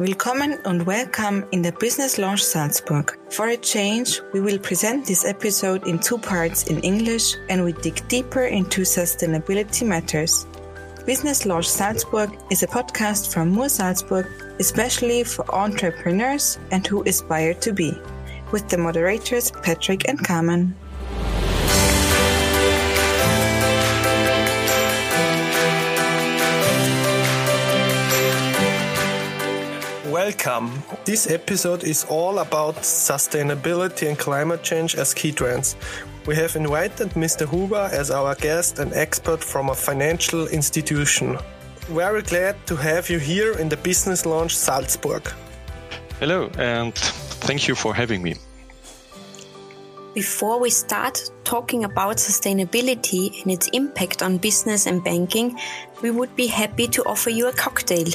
Willkommen und welcome in the Business Lounge Salzburg. For a change, we will present this episode in two parts in English and we dig deeper into sustainability matters. Business Lounge Salzburg is a podcast from Moore Salzburg, especially for entrepreneurs and who aspire to be, with the moderators Patrick and Carmen. Welcome. This episode is all about sustainability and climate change as key trends. We have invited Mr. Huber as our guest and expert from a financial institution. Very glad to have you here in the Business Lounge Salzburg. Hello, and thank you for having me. Before we start talking about sustainability and its impact on business and banking, we would be happy to offer you a cocktail.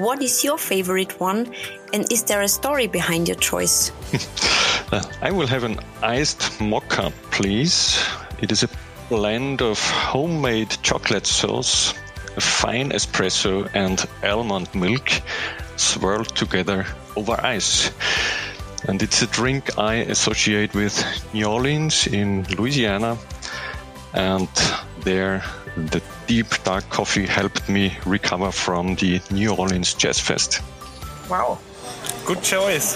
What is your favorite one, and is there a story behind your choice? I will have an iced mocha, please. It is a blend of homemade chocolate sauce, fine espresso, and almond milk swirled together over ice. And it's a drink I associate with New Orleans in Louisiana. And there the deep dark coffee helped me recover from the New Orleans Jazz Fest. Wow, good choice.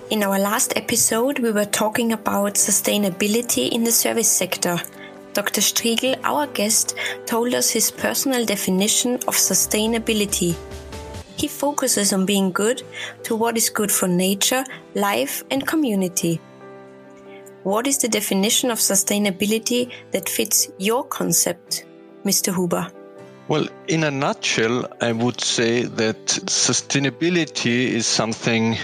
in our last episode, we were talking about sustainability in the service sector. Dr. Striegel, our guest, told us his personal definition of sustainability. He focuses on being good to what is good for nature, life, and community. What is the definition of sustainability that fits your concept, Mr. Huber? Well, in a nutshell, I would say that sustainability is something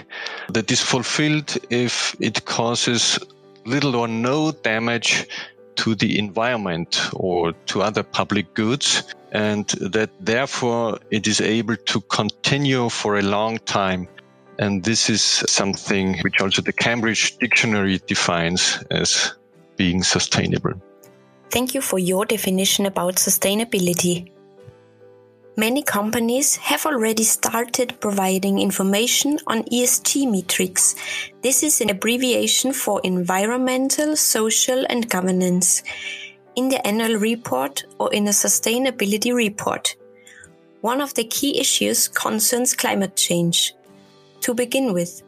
that is fulfilled if it causes little or no damage to the environment or to other public goods, and that therefore it is able to continue for a long time and this is something which also the Cambridge Dictionary defines as being sustainable. Thank you for your definition about sustainability. Many companies have already started providing information on ESG metrics. This is an abbreviation for environmental, social, and governance in the annual report or in a sustainability report. One of the key issues concerns climate change. To begin with,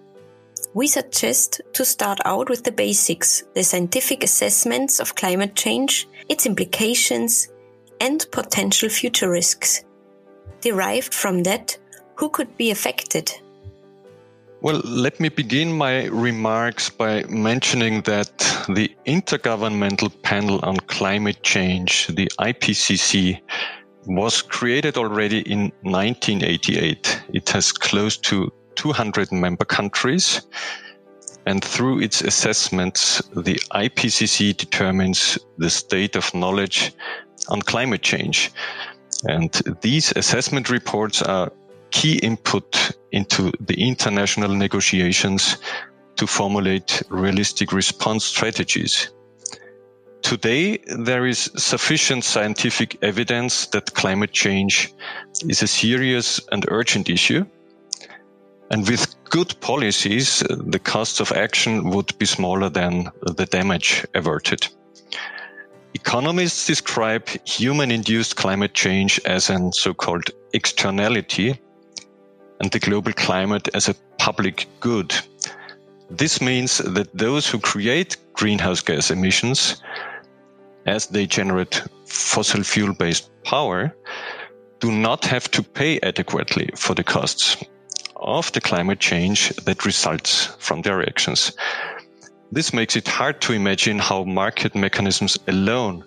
we suggest to start out with the basics, the scientific assessments of climate change, its implications, and potential future risks. Derived from that, who could be affected? Well, let me begin my remarks by mentioning that the Intergovernmental Panel on Climate Change, the IPCC, was created already in 1988. It has close to 200 member countries. And through its assessments, the IPCC determines the state of knowledge on climate change. And these assessment reports are key input into the international negotiations to formulate realistic response strategies. Today, there is sufficient scientific evidence that climate change is a serious and urgent issue and with good policies, the costs of action would be smaller than the damage averted. Economists describe human induced climate change as an so-called externality and the global climate as a public good. This means that those who create greenhouse gas emissions, as they generate fossil fuel based power, do not have to pay adequately for the costs of the climate change that results from their actions. This makes it hard to imagine how market mechanisms alone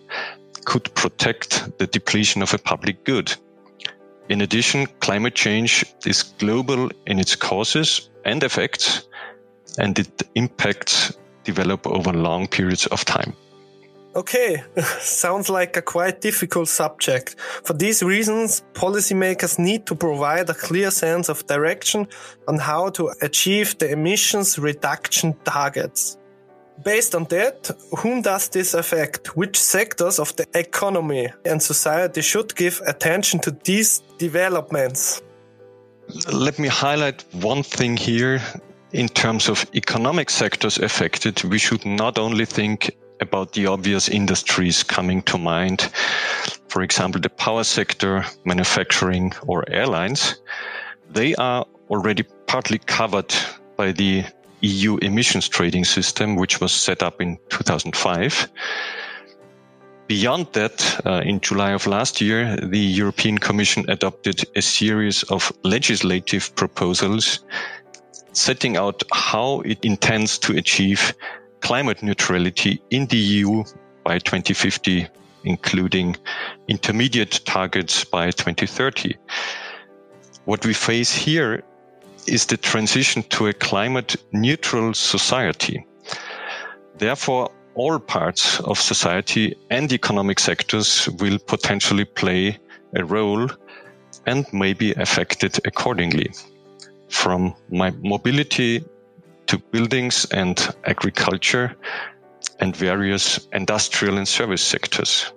could protect the depletion of a public good. In addition, climate change is global in its causes and effects, and its impacts develop over long periods of time. Okay, sounds like a quite difficult subject. For these reasons, policymakers need to provide a clear sense of direction on how to achieve the emissions reduction targets. Based on that, whom does this affect? Which sectors of the economy and society should give attention to these developments? let me highlight one thing here. In terms of economic sectors affected, we should not only think about the obvious industries coming to mind, for example, the power sector, manufacturing, or airlines. They are already partly covered by the EU emissions trading system, which was set up in 2005. Beyond that, uh, in July of last year, the European Commission adopted a series of legislative proposals setting out how it intends to achieve climate neutrality in the EU by 2050, including intermediate targets by 2030. What we face here is the transition to a climate neutral society. Therefore, all parts of society and economic sectors will potentially play a role and may be affected accordingly. From my mobility to buildings and agriculture and various industrial and service sectors.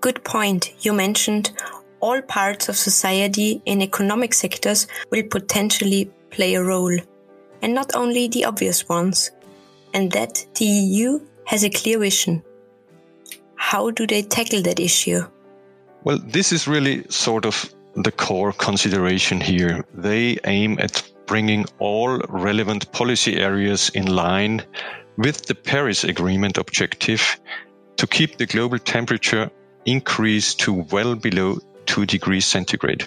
Good point. You mentioned all parts of society and economic sectors will potentially play a role, and not only the obvious ones, and that the EU has a clear vision. How do they tackle that issue? Well, this is really sort of the core consideration here. They aim at bringing all relevant policy areas in line with the Paris Agreement objective to keep the global temperature increase to well below 2 degrees centigrade.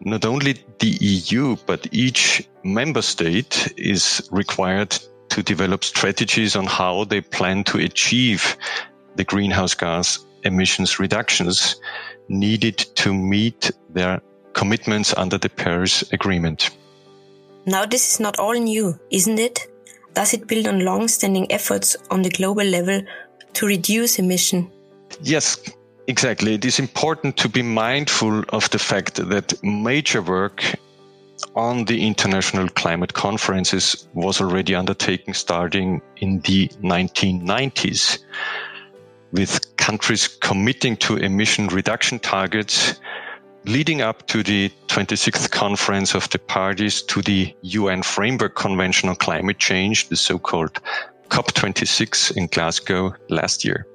Not only the EU, but each member state is required to develop strategies on how they plan to achieve the greenhouse gas emissions reductions needed to meet their commitments under the Paris Agreement. Now, this is not all new, isn't it? Does it build on long standing efforts on the global level to reduce emission? Yes, exactly. It is important to be mindful of the fact that major work on the international climate conferences was already undertaken starting in the 1990s with countries committing to emission reduction targets leading up to the 26th conference of the parties to the UN Framework Convention on Climate Change, the so-called COP26 in Glasgow last year.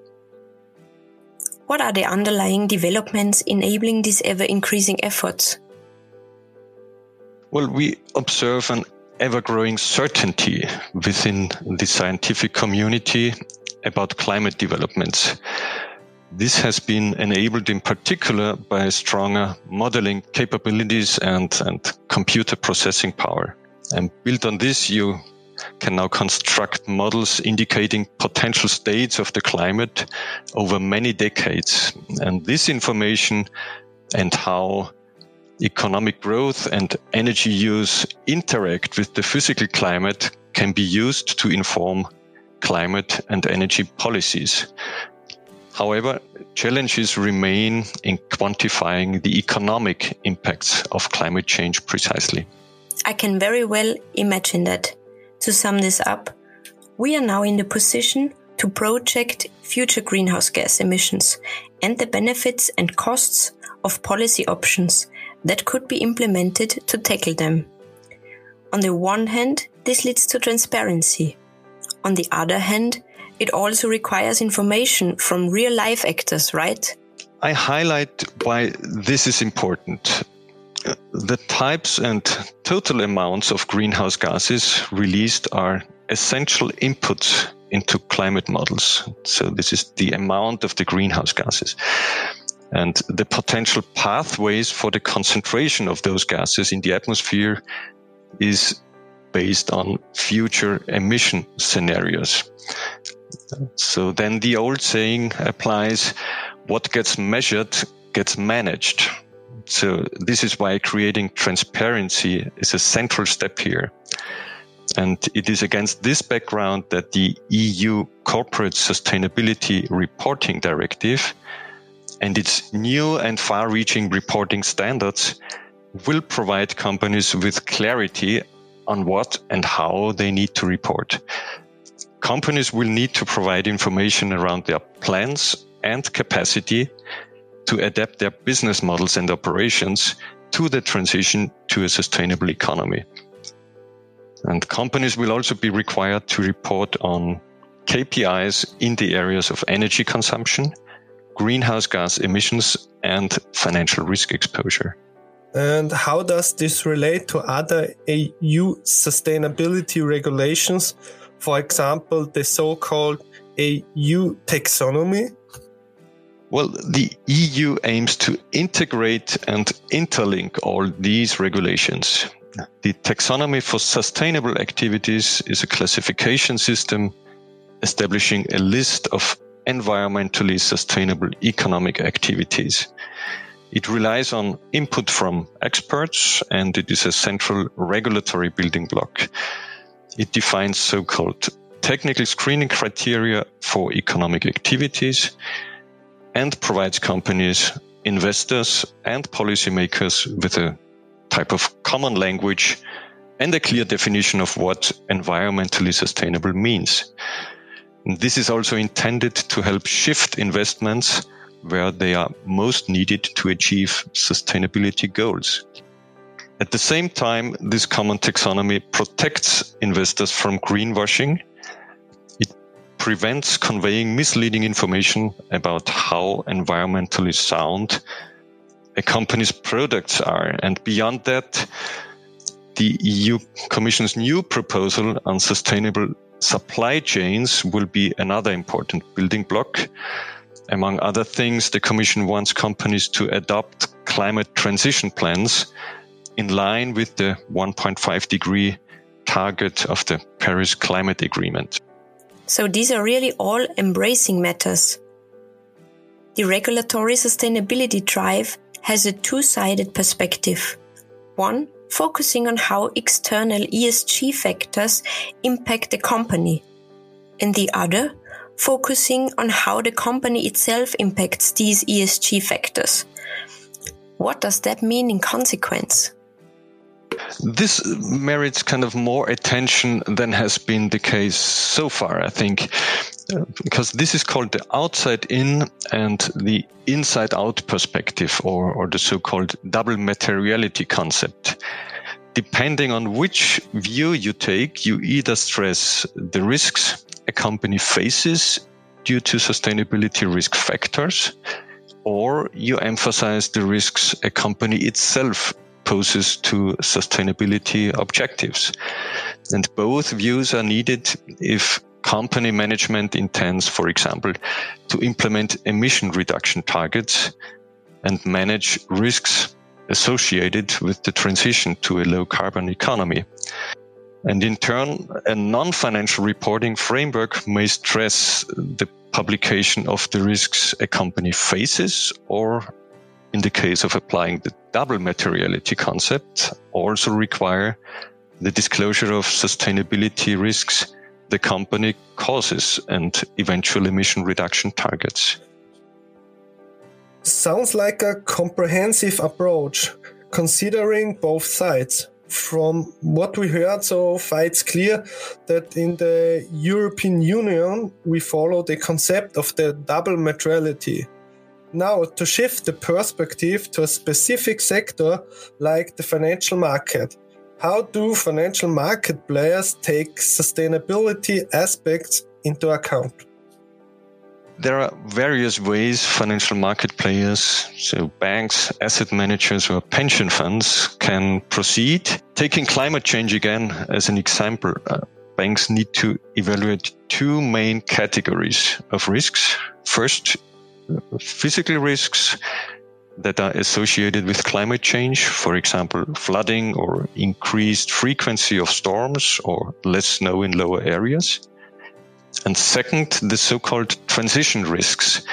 What are the underlying developments enabling these ever increasing efforts? Well, we observe an ever growing certainty within the scientific community about climate developments. This has been enabled in particular by stronger modeling capabilities and, and computer processing power. And built on this, you can now construct models indicating potential states of the climate over many decades. And this information and how economic growth and energy use interact with the physical climate can be used to inform climate and energy policies. However, challenges remain in quantifying the economic impacts of climate change precisely. I can very well imagine that. To sum this up, we are now in the position to project future greenhouse gas emissions and the benefits and costs of policy options that could be implemented to tackle them. On the one hand, this leads to transparency. On the other hand, it also requires information from real life actors, right? I highlight why this is important. The types and total amounts of greenhouse gases released are essential inputs into climate models. So this is the amount of the greenhouse gases. And the potential pathways for the concentration of those gases in the atmosphere is based on future emission scenarios. So then the old saying applies what gets measured gets managed. So this is why creating transparency is a central step here. And it is against this background that the EU Corporate Sustainability Reporting Directive and its new and far reaching reporting standards will provide companies with clarity on what and how they need to report companies will need to provide information around their plans and capacity to adapt their business models and operations to the transition to a sustainable economy. And companies will also be required to report on KPIs in the areas of energy consumption, greenhouse gas emissions, and financial risk exposure. And how does this relate to other EU sustainability regulations? For example, the so called EU taxonomy? Well, the EU aims to integrate and interlink all these regulations. The taxonomy for sustainable activities is a classification system establishing a list of environmentally sustainable economic activities. It relies on input from experts and it is a central regulatory building block. It defines so-called technical screening criteria for economic activities and provides companies, investors and policymakers with a type of common language and a clear definition of what environmentally sustainable means. This is also intended to help shift investments where they are most needed to achieve sustainability goals. At the same time, this common taxonomy protects investors from greenwashing. It prevents conveying misleading information about how environmentally sound a company's products are. And beyond that, the EU Commission's new proposal on sustainable supply chains will be another important building block among other things, the Commission wants companies to adopt climate transition plans in line with the 1.5 degree target of the Paris Climate Agreement. So these are really all embracing matters. The regulatory sustainability drive has a two sided perspective. One, focusing on how external ESG factors impact the company, and the other, focusing on how the company itself impacts these ESG factors. What does that mean in consequence? This merits kind of more attention than has been the case so far, I think, uh, because this is called the outside in and the inside out perspective, or, or the so called double materiality concept. Depending on which view you take, you either stress the risks a company faces due to sustainability risk factors, or you emphasize the risks a company itself poses to sustainability objectives. And both views are needed if company management intends, for example, to implement emission reduction targets and manage risks associated with the transition to a low carbon economy. And in turn, a non-financial reporting framework may stress the publication of the risks a company faces or in the case of applying the double materiality concept, also require the disclosure of sustainability risks the company causes and eventual emission reduction targets. Sounds like a comprehensive approach, considering both sides from what we heard so far, it's clear that in the European Union we follow the concept of the double materiality. Now, to shift the perspective to a specific sector like the financial market, how do financial market players take sustainability aspects into account? There are various ways financial market players, so banks, asset managers, or pension funds can proceed. Taking climate change again as an example, uh, banks need to evaluate two main categories of risks. First, physical risks that are associated with climate change, for example, flooding or increased frequency of storms or less snow in lower areas. And second, the so-called transition risks.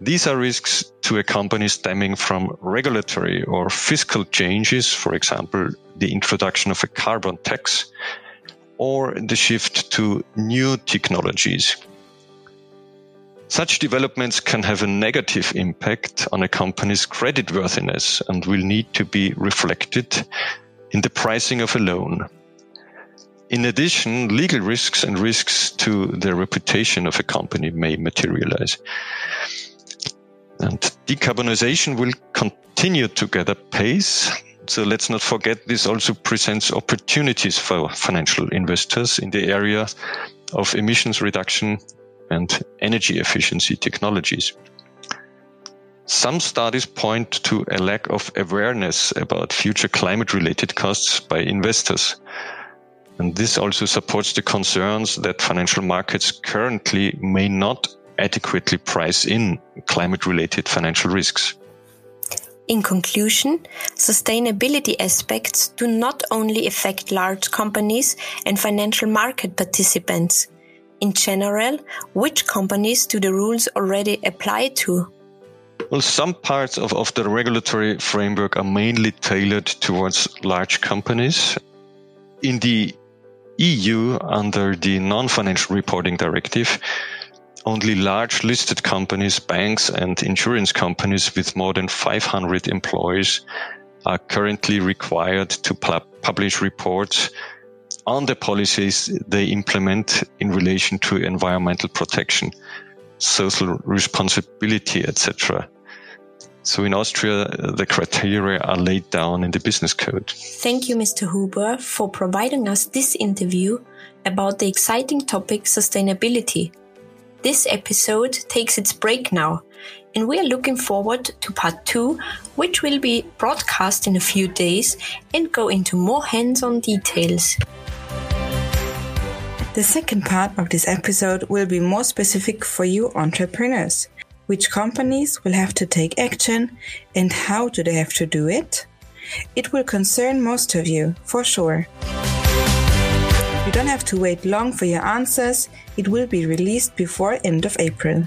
These are risks to a company stemming from regulatory or fiscal changes, for example, the introduction of a carbon tax or the shift to new technologies. Such developments can have a negative impact on a company's creditworthiness and will need to be reflected in the pricing of a loan. In addition, legal risks and risks to the reputation of a company may materialize. And decarbonization will continue to gather pace. So let's not forget this also presents opportunities for financial investors in the area of emissions reduction and energy efficiency technologies. Some studies point to a lack of awareness about future climate related costs by investors. And this also supports the concerns that financial markets currently may not adequately price in climate related financial risks. In conclusion, sustainability aspects do not only affect large companies and financial market participants. In general, which companies do the rules already apply to? Well, some parts of, of the regulatory framework are mainly tailored towards large companies. In the EU, under the non financial reporting directive, only large listed companies, banks, and insurance companies with more than 500 employees are currently required to publish reports on the policies they implement in relation to environmental protection, social responsibility, etc. So in Austria, the criteria are laid down in the business code. Thank you, Mr. Huber, for providing us this interview about the exciting topic sustainability this episode takes its break now, and we are looking forward to part two, which will be broadcast in a few days and go into more hands on details. The second part of this episode will be more specific for you entrepreneurs. Which companies will have to take action and how do they have to do it? It will concern most of you, for sure. You don't have to wait long for your answers. It will be released before end of April.